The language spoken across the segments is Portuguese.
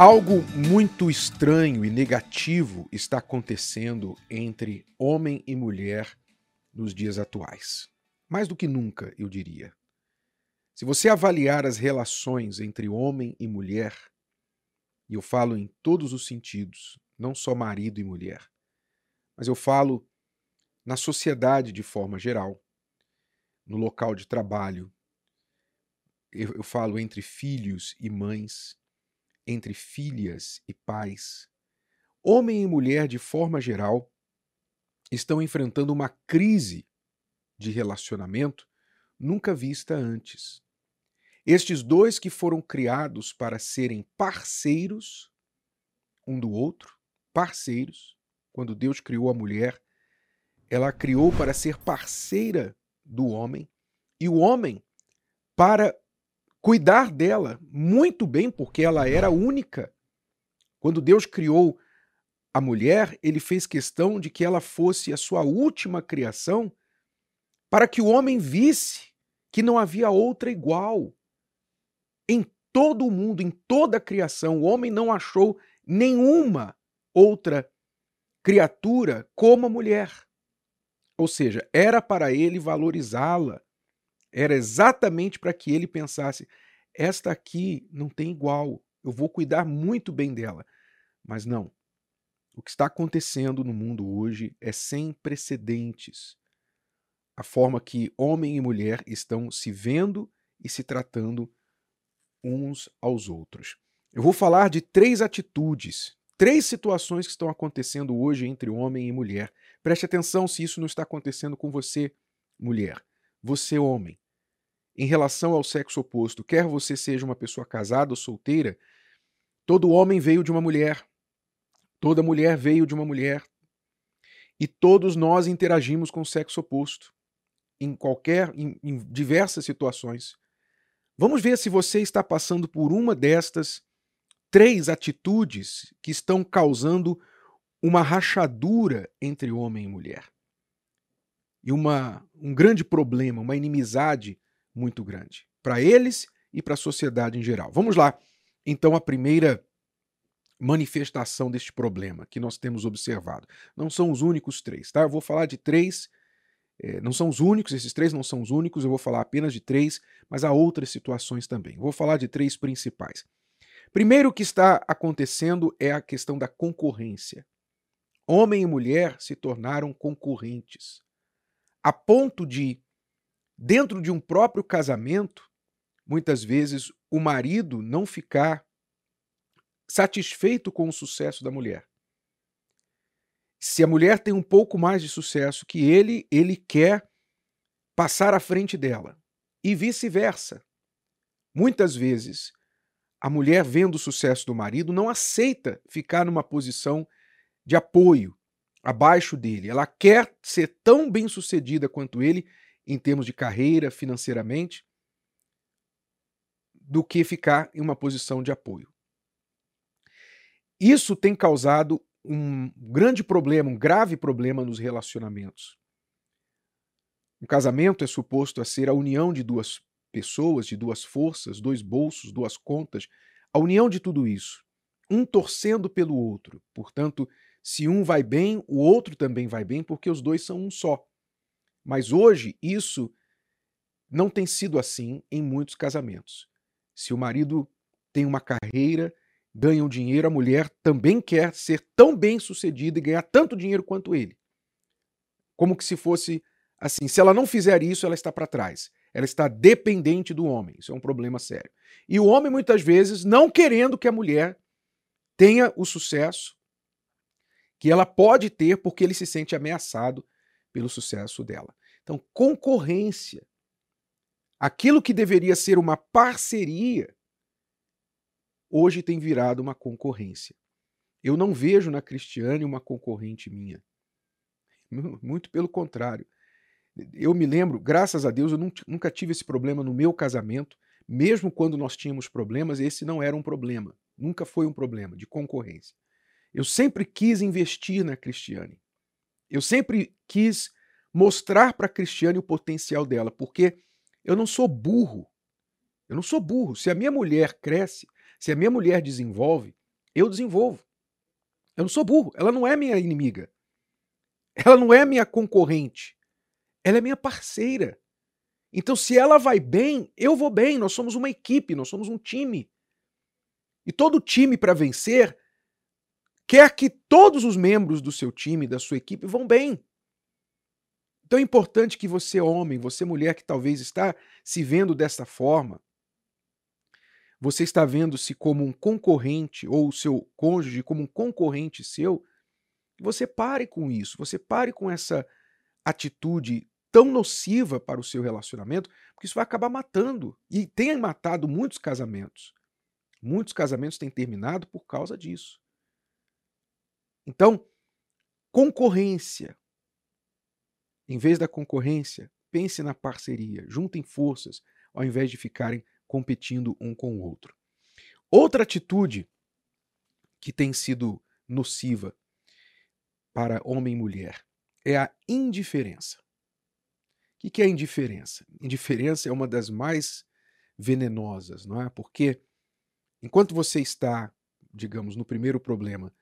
Algo muito estranho e negativo está acontecendo entre homem e mulher nos dias atuais. Mais do que nunca, eu diria. Se você avaliar as relações entre homem e mulher, e eu falo em todos os sentidos, não só marido e mulher, mas eu falo na sociedade de forma geral, no local de trabalho, eu, falo entre filhos e mães, entre filhas e pais, homem e mulher, de forma geral, estão enfrentando uma crise de relacionamento nunca vista antes. Estes dois que foram criados para serem parceiros um do outro, parceiros, quando Deus criou a mulher, ela a criou para ser parceira do homem, e o homem para cuidar dela muito bem, porque ela era única. Quando Deus criou a mulher, ele fez questão de que ela fosse a sua última criação, para que o homem visse que não havia outra igual. Em todo o mundo, em toda a criação, o homem não achou nenhuma outra criatura como a mulher. Ou seja, era para ele valorizá-la, era exatamente para que ele pensasse: esta aqui não tem igual, eu vou cuidar muito bem dela. Mas não. O que está acontecendo no mundo hoje é sem precedentes. A forma que homem e mulher estão se vendo e se tratando uns aos outros. Eu vou falar de três atitudes, três situações que estão acontecendo hoje entre homem e mulher. Preste atenção se isso não está acontecendo com você, mulher você, homem, em relação ao sexo oposto, quer você seja uma pessoa casada ou solteira, todo homem veio de uma mulher, toda mulher veio de uma mulher, e todos nós interagimos com o sexo oposto em qualquer, em, em diversas situações. Vamos ver se você está passando por uma destas três atitudes que estão causando uma rachadura entre homem e mulher e uma, um grande problema, uma inimizade muito grande para eles e para a sociedade em geral. Vamos lá. Então, a primeira manifestação deste problema que nós temos observado. Não são os únicos três, tá? Eu vou falar de três, é, não são os únicos, esses três não são os únicos, eu vou falar apenas de três, mas há outras situações também. vou falar de três principais. Primeiro que está acontecendo é a questão da concorrência. Homem e mulher se tornaram concorrentes a ponto de, dentro de um próprio casamento, muitas vezes o marido não ficar satisfeito com o sucesso da mulher. Se a mulher tem um pouco mais de sucesso que ele, ele quer passar à frente dela. E vice-versa. Muitas vezes, a mulher, vendo o sucesso do marido, não aceita ficar numa posição de apoio, abaixo dele. Ela quer ser tão bem sucedida quanto ele em termos de carreira, financeiramente, do que ficar em uma posição de apoio. Isso tem causado um grande problema, um grave problema nos relacionamentos. Um casamento é suposto a ser a união de duas pessoas, de duas forças, dois bolsos, duas contas, a união de tudo isso, um torcendo pelo outro. Portanto, se um vai bem, o outro também vai bem, porque os dois são um só. Mas hoje isso não tem sido assim em muitos casamentos. Se o marido tem uma carreira, ganha um dinheiro, a mulher também quer ser tão bem sucedida e ganhar tanto dinheiro quanto ele. Como que se fosse assim: se ela não fizer isso, ela está para trás. Ela está dependente do homem. Isso é um problema sério. E o homem, muitas vezes, não querendo que a mulher tenha o sucesso, que ela pode ter porque ele se sente ameaçado pelo sucesso dela. Então, concorrência. Aquilo que deveria ser uma parceria, hoje tem virado uma concorrência. Eu não vejo na Cristiane uma concorrente minha. Muito pelo contrário. Eu me lembro, graças a Deus, eu nunca tive esse problema no meu casamento. Mesmo quando nós tínhamos problemas, esse não era um problema. Nunca foi um problema de concorrência. Eu sempre quis investir na Cristiane. Eu sempre quis mostrar para a Cristiane o potencial dela, porque eu não sou burro. Eu não sou burro. Se a minha mulher cresce, se a minha mulher desenvolve, eu desenvolvo. Eu não sou burro. Ela não é minha inimiga. Ela não é minha concorrente. Ela é minha parceira. Então, se ela vai bem, eu vou bem. Nós somos uma equipe, nós somos um time. E todo time, para vencer, quer que todos os membros do seu time, da sua equipe, vão bem. Então é importante que você, homem, você, mulher, que talvez está se vendo dessa forma, você está vendo-se como um concorrente, ou o seu cônjuge como um concorrente seu, você pare com isso, você pare com essa atitude tão nociva para o seu relacionamento, porque isso vai acabar matando. E tem matado muitos casamentos. Muitos casamentos têm terminado por causa disso. Então, concorrência. Em vez da concorrência, pense na parceria, juntem forças, ao invés de ficarem competindo um com o outro. Outra atitude que tem sido nociva para homem e mulher é a indiferença. O que é indiferença? Indiferença é uma das mais venenosas, não é? Porque enquanto você está, digamos, no primeiro problema,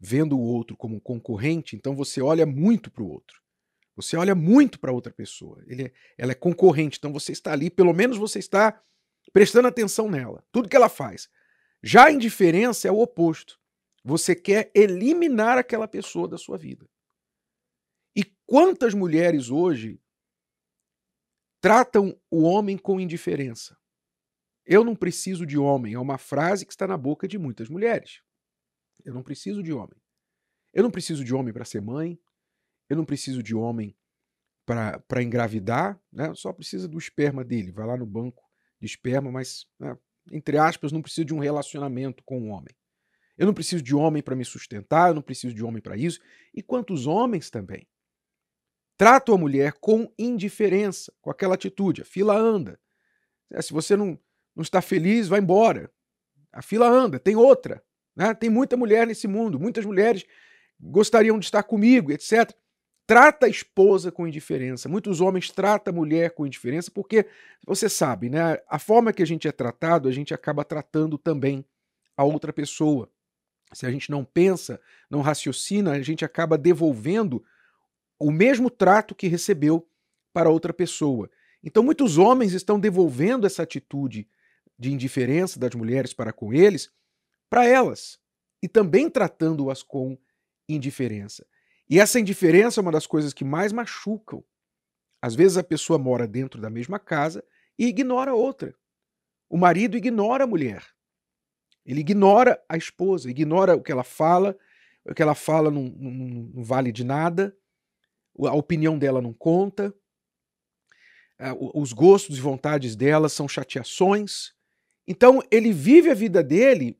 vendo o outro como um concorrente, então você olha muito para o outro. Você olha muito para outra pessoa. Ele é, ela é concorrente, então você está ali, pelo menos você está prestando atenção nela, tudo que ela faz. Já a indiferença é o oposto. Você quer eliminar aquela pessoa da sua vida. E quantas mulheres hoje tratam o homem com indiferença? Eu não preciso de homem é uma frase que está na boca de muitas mulheres. Eu não preciso de homem. Eu não preciso de homem para ser mãe. Eu não preciso de homem para engravidar. Né? Só precisa do esperma dele. Vai lá no banco de esperma, mas, né, entre aspas, não preciso de um relacionamento com um homem. Eu não preciso de homem para me sustentar. Eu não preciso de homem para isso. E quantos homens também tratam a mulher com indiferença, com aquela atitude. A fila anda. Se você não, não está feliz, vai embora. A fila anda, tem outra. Né? Tem muita mulher nesse mundo, muitas mulheres gostariam de estar comigo, etc. Trata a esposa com indiferença. Muitos homens tratam a mulher com indiferença porque, você sabe, né? a forma que a gente é tratado, a gente acaba tratando também a outra pessoa. Se a gente não pensa, não raciocina, a gente acaba devolvendo o mesmo trato que recebeu para outra pessoa. Então, muitos homens estão devolvendo essa atitude de indiferença das mulheres para com eles para elas e também tratando-as com indiferença. E essa indiferença é uma das coisas que mais machucam. Às vezes a pessoa mora dentro da mesma casa e ignora a outra. O marido ignora a mulher. Ele ignora a esposa, ignora o que ela fala, o que ela fala não, não, não vale de nada, a opinião dela não conta, os gostos e vontades dela são chateações. Então ele vive a vida dele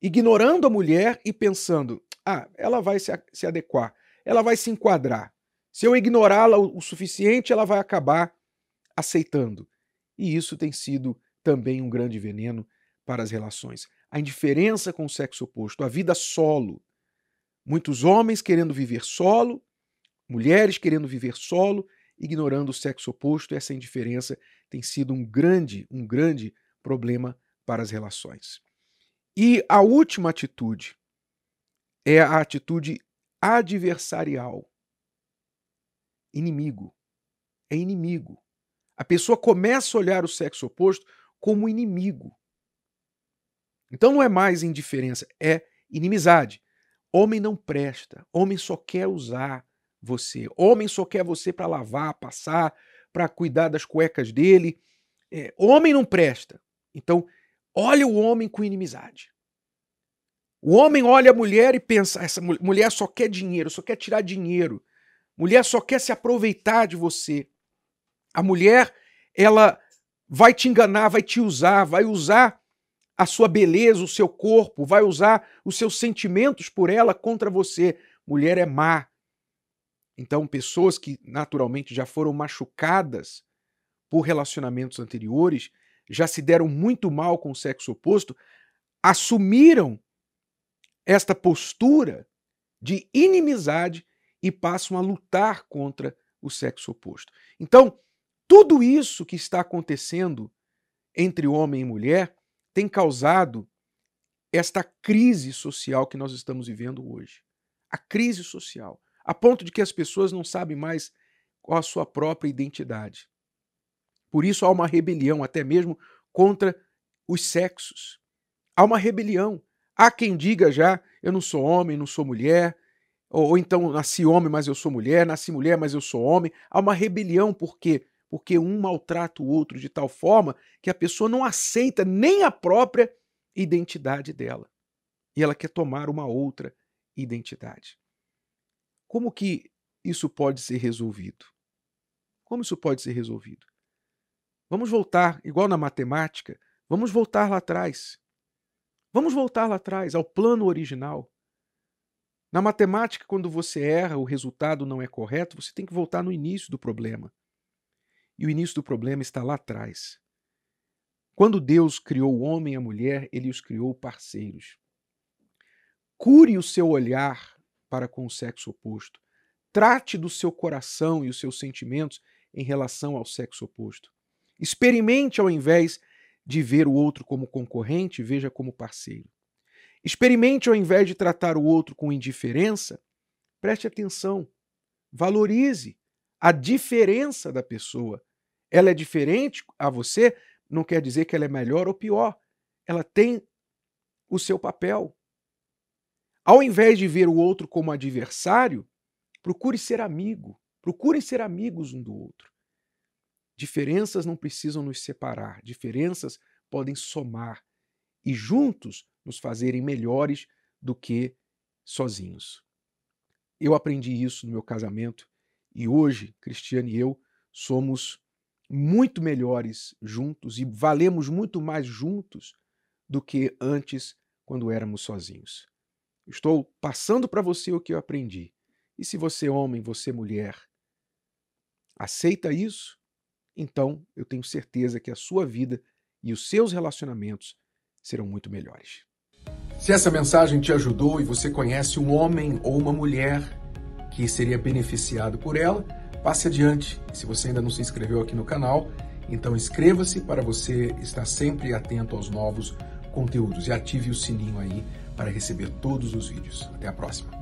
ignorando a mulher e pensando: ah, ela vai se, se adequar, ela vai se enquadrar. Se eu ignorá-la o, suficiente, ela vai acabar aceitando. E isso tem sido também um grande veneno para as relações. A indiferença com o sexo oposto, a vida solo. Muitos homens querendo viver solo, mulheres querendo viver solo, ignorando o sexo oposto, essa indiferença tem sido um grande, um grande problema para as relações. E a última atitude é a atitude adversarial. Inimigo. É inimigo. A pessoa começa a olhar o sexo oposto como inimigo. Então não é mais indiferença, é inimizade. Homem não presta, homem só quer usar você. Homem só quer você para lavar, passar, para cuidar das cuecas dele. É, homem não presta. Então, olha o homem com inimizade. O homem olha a mulher e pensa: essa mulher só quer dinheiro, só quer tirar dinheiro. Mulher só quer se aproveitar de você. A mulher, ela vai te enganar, vai te usar, vai usar a sua beleza, o seu corpo, vai usar os seus sentimentos por ela contra você. Mulher é má. Então, pessoas que naturalmente já foram machucadas por relacionamentos anteriores, já se deram muito mal com o sexo oposto, assumiram esta postura de inimizade e passam a lutar contra o sexo oposto. Então, tudo isso que está acontecendo entre homem e mulher tem causado esta crise social que nós estamos vivendo hoje. A crise social, a ponto de que as pessoas não sabem mais qual a sua própria identidade. Por isso há uma rebelião, até mesmo contra os sexos. Há uma rebelião. Há quem diga já: eu não sou homem, não sou mulher, ou, ou então nasci homem, mas eu sou mulher, nasci mulher, mas eu sou homem. Há uma rebelião, por quê? Porque um maltrata o outro de tal forma que a pessoa não aceita nem a própria identidade dela. E ela quer tomar uma outra identidade. Como que isso pode ser resolvido? Como isso pode ser resolvido? Vamos voltar, igual na matemática, vamos voltar lá atrás. Vamos voltar lá atrás, ao plano original. Na matemática, quando você erra, o resultado não é correto, você tem que voltar no início do problema. E o início do problema está lá atrás. Quando Deus criou o homem e a mulher, ele os criou parceiros. Cure o seu olhar para com o sexo oposto. Trate do seu coração e os seus sentimentos em relação ao sexo oposto. Experimente ao invés de ver o outro como concorrente, veja como parceiro. Experimente ao invés de tratar o outro com indiferença, preste atenção, valorize a diferença da pessoa. Ela é diferente a você, não quer dizer que ela é melhor ou pior. Ela tem o seu papel. Ao invés de ver o outro como adversário, procure ser amigo. Procure ser amigos um do outro. Diferenças não precisam nos separar, diferenças podem somar e juntos nos fazerem melhores do que sozinhos. Eu aprendi isso no meu casamento e hoje, Cristiane e eu somos muito melhores juntos e valemos muito mais juntos do que antes quando éramos sozinhos. Estou passando para você o que eu aprendi. E se você homem, você mulher, aceita isso, então eu tenho certeza que a sua vida e os seus relacionamentos serão muito melhores. Se essa mensagem te ajudou e você conhece um homem ou uma mulher que seria beneficiado por ela, passe adiante. Se você ainda não se inscreveu aqui no canal, então inscreva-se para você estar sempre atento aos novos conteúdos e ative o sininho aí para receber todos os vídeos. Até a próxima.